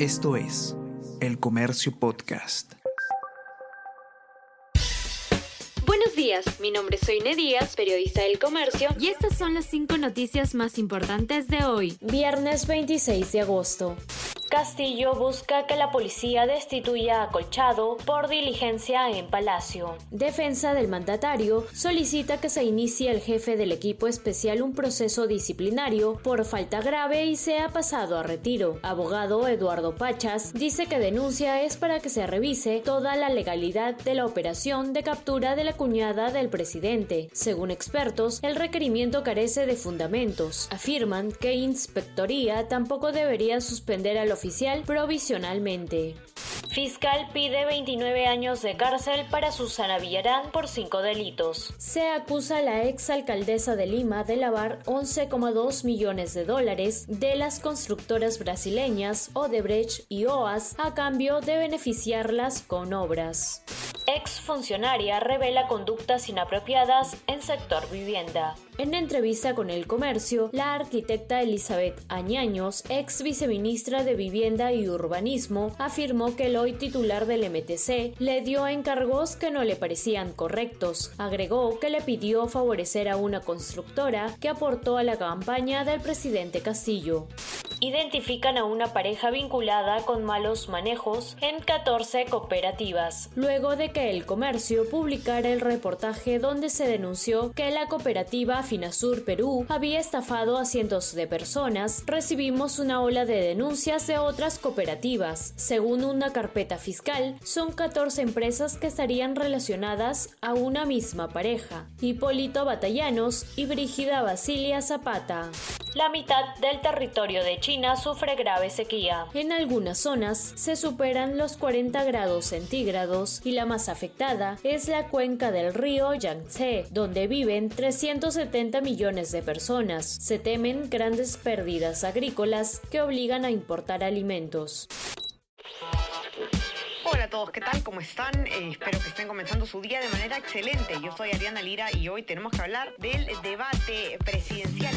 Esto es El Comercio Podcast. Buenos días, mi nombre es Soine Díaz, periodista del Comercio, y estas son las cinco noticias más importantes de hoy, viernes 26 de agosto. Castillo busca que la policía destituya a Colchado por diligencia en Palacio. Defensa del mandatario solicita que se inicie el jefe del equipo especial un proceso disciplinario por falta grave y sea pasado a retiro. Abogado Eduardo Pachas dice que denuncia es para que se revise toda la legalidad de la operación de captura de la cuñada del presidente. Según expertos, el requerimiento carece de fundamentos. Afirman que Inspectoría tampoco debería suspender al oficial provisionalmente. Fiscal pide 29 años de cárcel para Susana Villarán por cinco delitos. Se acusa a la exalcaldesa de Lima de lavar 11,2 millones de dólares de las constructoras brasileñas Odebrecht y OAS a cambio de beneficiarlas con obras. Ex funcionaria revela conductas inapropiadas en sector vivienda. En entrevista con El Comercio, la arquitecta Elizabeth Añaños, ex viceministra de Vivienda y Urbanismo, afirmó que el hoy titular del MTC le dio encargos que no le parecían correctos. Agregó que le pidió favorecer a una constructora que aportó a la campaña del presidente Castillo identifican a una pareja vinculada con malos manejos en 14 cooperativas, luego de que el comercio publicara el reportaje donde se denunció que la cooperativa Finasur Perú había estafado a cientos de personas, recibimos una ola de denuncias de otras cooperativas. Según una carpeta fiscal, son 14 empresas que estarían relacionadas a una misma pareja, Hipólito Batallanos y Brígida Basilia Zapata. La mitad del territorio de China sufre grave sequía. En algunas zonas se superan los 40 grados centígrados y la más afectada es la cuenca del río Yangtze, donde viven 370 millones de personas. Se temen grandes pérdidas agrícolas que obligan a importar alimentos. Hola a todos, ¿qué tal? ¿Cómo están? Eh, espero que estén comenzando su día de manera excelente. Yo soy Ariana Lira y hoy tenemos que hablar del debate presidencial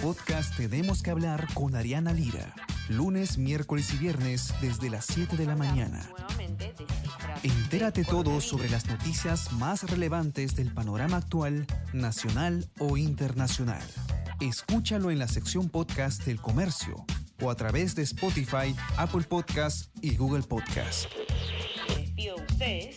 podcast Tenemos que hablar con Ariana Lira. Lunes, miércoles y viernes desde las 7 de la mañana. Entérate todo sobre las noticias más relevantes del panorama actual, nacional o internacional. Escúchalo en la sección podcast del comercio o a través de Spotify, Apple Podcast y Google Podcast. Les despido de ustedes